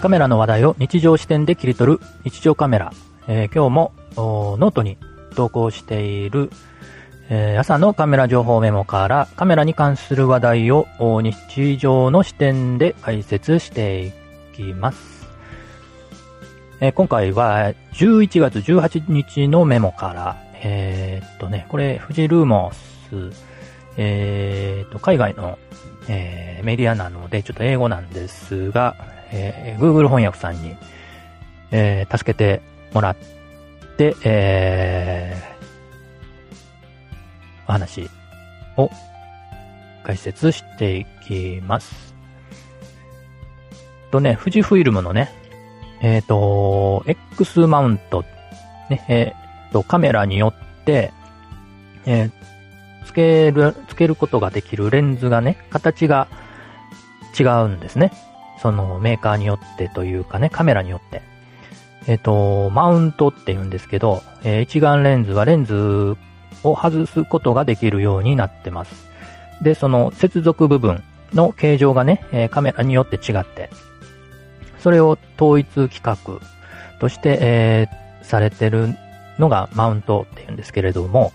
カメラの話題を日常視点で切り取る日常カメラ。えー、今日もノートに投稿している、えー、朝のカメラ情報メモからカメラに関する話題を日常の視点で解説していきます。えー、今回は11月18日のメモから、えー、っとね、これ Fuji Rumors、えー、っと海外の、えー、メディアなのでちょっと英語なんですが、えー、Google 翻訳さんに、えー、助けてもらって、えー、お話を解説していきます。とね、富士フイルムのね、えっ、ー、と、X マウント、ね、えっ、ー、と、カメラによって、えー、つける、つけることができるレンズがね、形が違うんですね。そのメーカーによってというかね、カメラによって。えっ、と、マウントって言うんですけど、えー、一眼レンズはレンズを外すことができるようになってます。で、その接続部分の形状がね、え、カメラによって違って、それを統一規格として、えー、されてるのがマウントって言うんですけれども、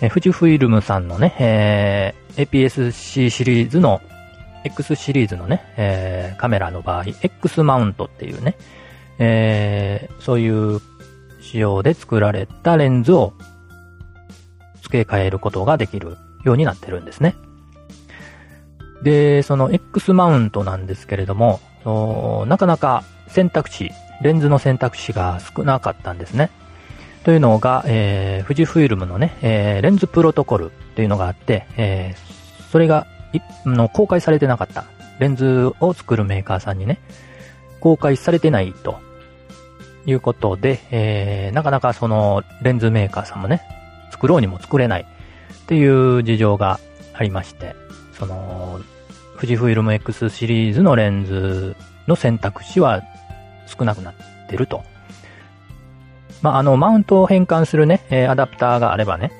富士フイルムさんのね、えー、APS-C シリーズの X シリーズのね、えー、カメラの場合、X マウントっていうね、えー、そういう仕様で作られたレンズを付け替えることができるようになってるんですね。で、その X マウントなんですけれども、なかなか選択肢、レンズの選択肢が少なかったんですね。というのが、えー、富士フイルムのね、えー、レンズプロトコルっていうのがあって、えー、それがの公開されてなかった。レンズを作るメーカーさんにね、公開されてないと。いうことで、えー、なかなかそのレンズメーカーさんもね、作ろうにも作れない。っていう事情がありまして、その、富士フイルム X シリーズのレンズの選択肢は少なくなってると。まあ、あの、マウントを変換するね、アダプターがあればね、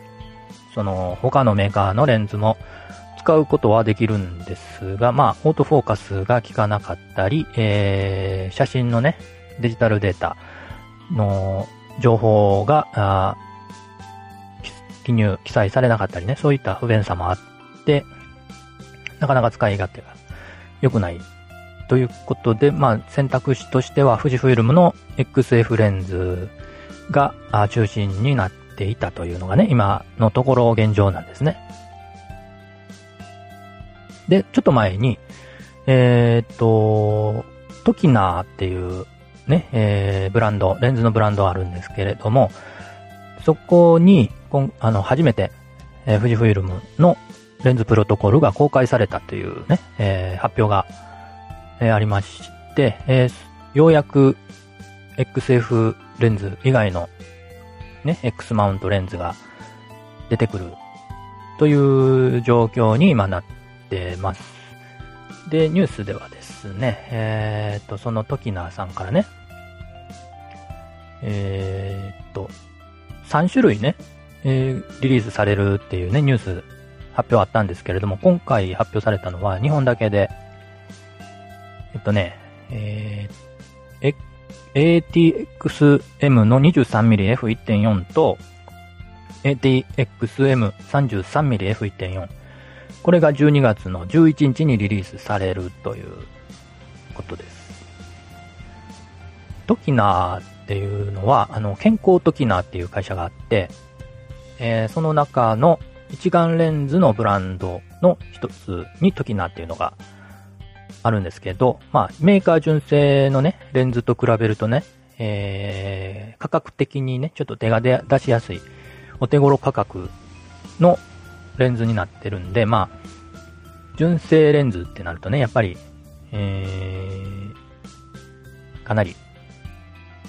その、他のメーカーのレンズも使うことはできるんですが、まあ、オートフォーカスが効かなかったり、えー、写真のね、デジタルデータの情報が、記入、記載されなかったりね、そういった不便さもあって、なかなか使い勝手が良くないということで、まあ、選択肢としては富士フイルムの XF レンズが中心になっていたというのがね、今のところ現状なんですね。で、ちょっと前に、えー、っと、トキナーっていうね、えー、ブランド、レンズのブランドあるんですけれども、そこに、こんあの、初めて、えー、富士フイルムのレンズプロトコルが公開されたというね、えー、発表が、えー、ありまして、えー、ようやく XF レンズ以外のね、X マウントレンズが出てくるという状況に今なってます。で、ニュースではですね、えー、っと、そのトキナーさんからね、えー、っと、3種類ね、えー、リリースされるっていうね、ニュース発表あったんですけれども、今回発表されたのは2本だけで、えっとね、えー、ATXM の 23mmF1.4 と ATXM33mmF1.4 これが12月の11日にリリースされるということです。トキナーっていうのは、あの、健康トキナーっていう会社があって、えー、その中の一眼レンズのブランドの一つにトキナーっていうのがあるんですけど、まあ、メーカー純正のね、レンズと比べるとね、えー、価格的にね、ちょっと手が出しやすい、お手頃価格のレンズになってるんで、まあ、純正レンズってなるとね、やっぱり、えー、かなり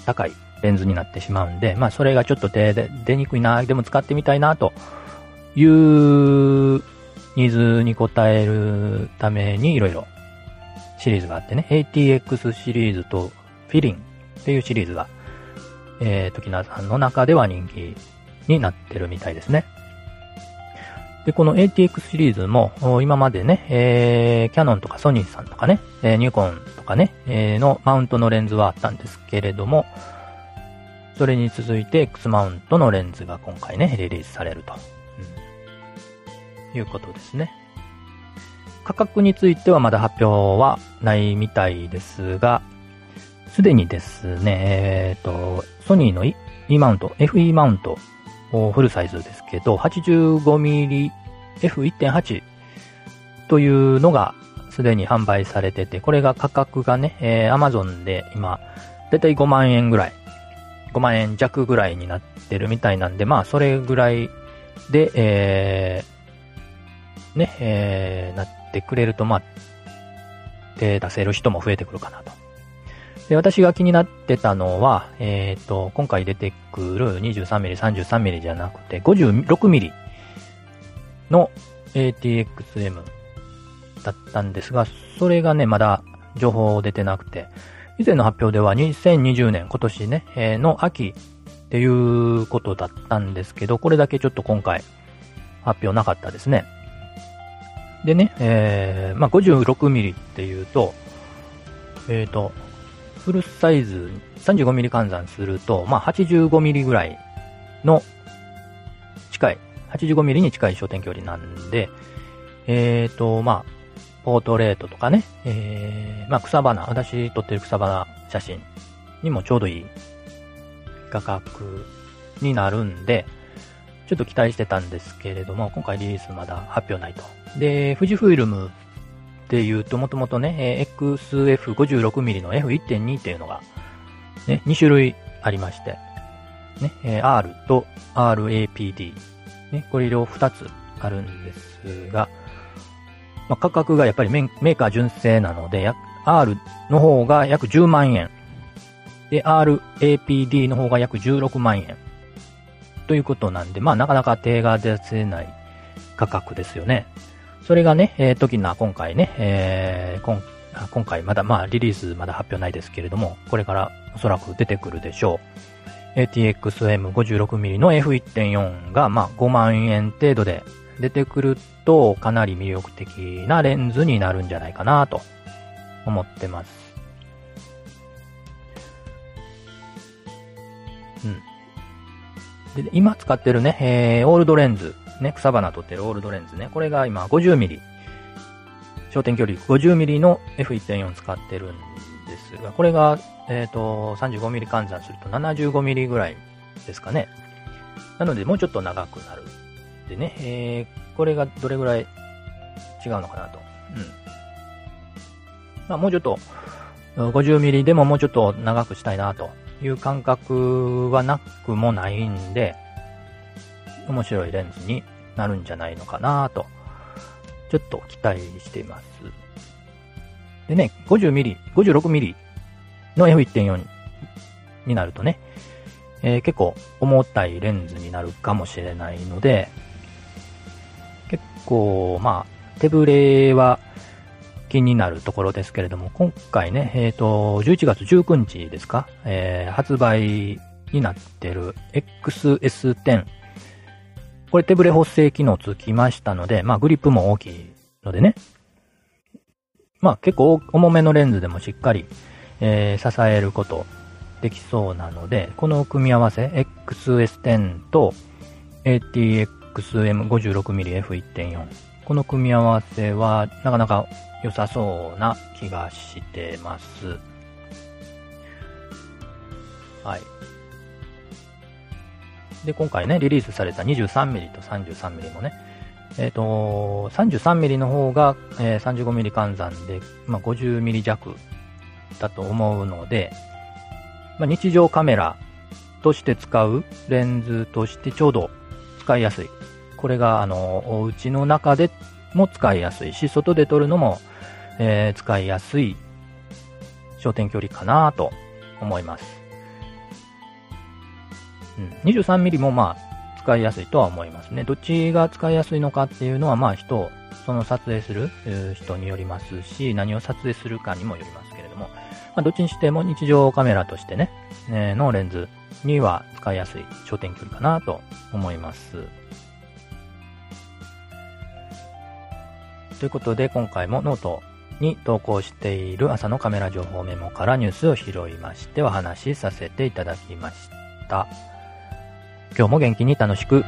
高いレンズになってしまうんで、まあそれがちょっと出出にくいな、でも使ってみたいな、というニーズに応えるためにいろいろシリーズがあってね、ATX シリーズとフィリンっていうシリーズが、えー、時名さんの中では人気になってるみたいですね。で、この ATX シリーズも、今までね、えー、キャノンとかソニーさんとかね、えー、ニューコンとかね、えー、のマウントのレンズはあったんですけれども、それに続いて X マウントのレンズが今回ね、リリースされると、うん、いうことですね。価格についてはまだ発表はないみたいですが、すでにですね、えっ、ー、と、ソニーの E マウント、FE マウント、フルサイズですけど、85mm F1.8 というのがすでに販売されてて、これが価格がね、えー、Amazon で今、だいたい5万円ぐらい、5万円弱ぐらいになってるみたいなんで、まあ、それぐらいで、えー、ね、えー、なってくれると、まあ、手出せる人も増えてくるかなと。で、私が気になってたのは、えっ、ー、と、今回出てくる 23mm、33mm じゃなくて、56mm の ATXM だったんですが、それがね、まだ情報出てなくて、以前の発表では2020年、今年ね、えー、の秋っていうことだったんですけど、これだけちょっと今回発表なかったですね。でね、えー、まあ、56mm っていうと、えっ、ー、と、フルサイズ 35mm 換算すると、まあ、85mm ぐらいの近い、85mm に近い焦点距離なんで、えっ、ー、と、まあ、ポートレートとかね、えー、まあ、草花、私撮ってる草花写真にもちょうどいい価格になるんで、ちょっと期待してたんですけれども、今回リリースまだ発表ないと。で、富士フイルムっていうと、もともとね、XF56mm の F1.2 っていうのが、ね、2種類ありまして、ね、R と RAPD、ね、これ両2つあるんですが、まあ、価格がやっぱりメーカー純正なので、R の方が約10万円。で、RAPD の方が約16万円。ということなんで、まあなかなか手が出せない価格ですよね。それがね、えー、時な、今回ね、えー、今今回まだ、まあ、リリースまだ発表ないですけれども、これからおそらく出てくるでしょう。ATXM56mm の F1.4 が、まあ、5万円程度で出てくると、かなり魅力的なレンズになるんじゃないかなと思ってます。うん。で、今使ってるね、えー、オールドレンズね、草花撮ってるオールドレンズね。これが今 50mm。焦点距離 50mm の F1.4 使ってるんですが、これが、えっ、ー、と、35mm 換算すると 75mm ぐらいですかね。なので、もうちょっと長くなる。でね、えー、これがどれぐらい違うのかなと。うん。まあ、もうちょっと、50mm でももうちょっと長くしたいなという感覚はなくもないんで、面白いレンズになるんじゃないのかなと、ちょっと期待しています。でね、50mm、56mm の F1.4 になるとね、えー、結構重たいレンズになるかもしれないので、結構、まあ、手ぶれは気になるところですけれども、今回ね、えっ、ー、と、11月19日ですか、えー、発売になってる XS10 これ手ブレ補正機能つきましたので、まあグリップも大きいのでね。まあ結構重めのレンズでもしっかり、えー、支えることできそうなので、この組み合わせ XS10 と ATXM56mmF1.4 この組み合わせはなかなか良さそうな気がしてます。はい。で、今回ね、リリースされた 23mm と 33mm もね、えっ、ー、と、33mm の方が、えー、35mm 換算で、まあ、50mm 弱だと思うので、まあ、日常カメラとして使うレンズとしてちょうど使いやすい。これが、あの、お家の中でも使いやすいし、外で撮るのも、えー、使いやすい焦点距離かなと思います。うん、23ミリもまあ、使いやすいとは思いますね。どっちが使いやすいのかっていうのは、まあ人、その撮影する人によりますし、何を撮影するかにもよりますけれども、まあ、どっちにしても日常カメラとしてね、えのレンズには使いやすい焦点距離かなと思います。ということで、今回もノートに投稿している朝のカメラ情報メモからニュースを拾いましてお話しさせていただきました。今日も元気に楽しく。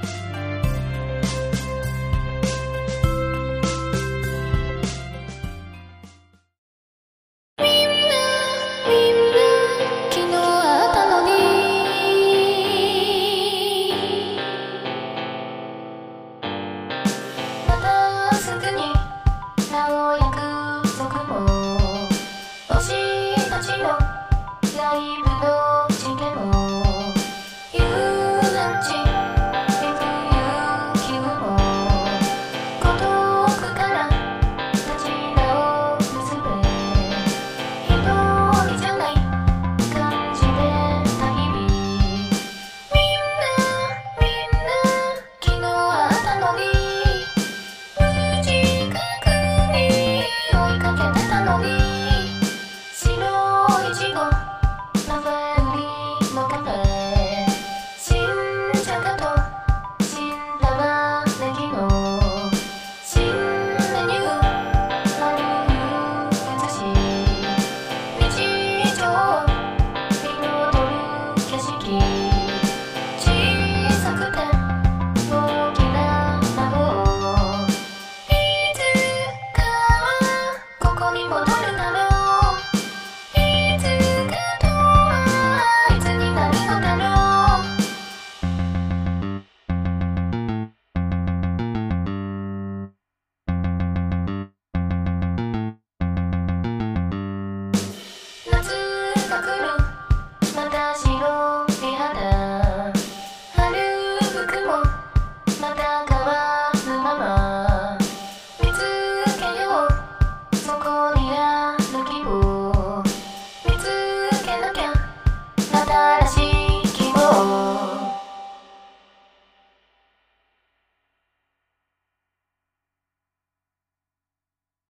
tengo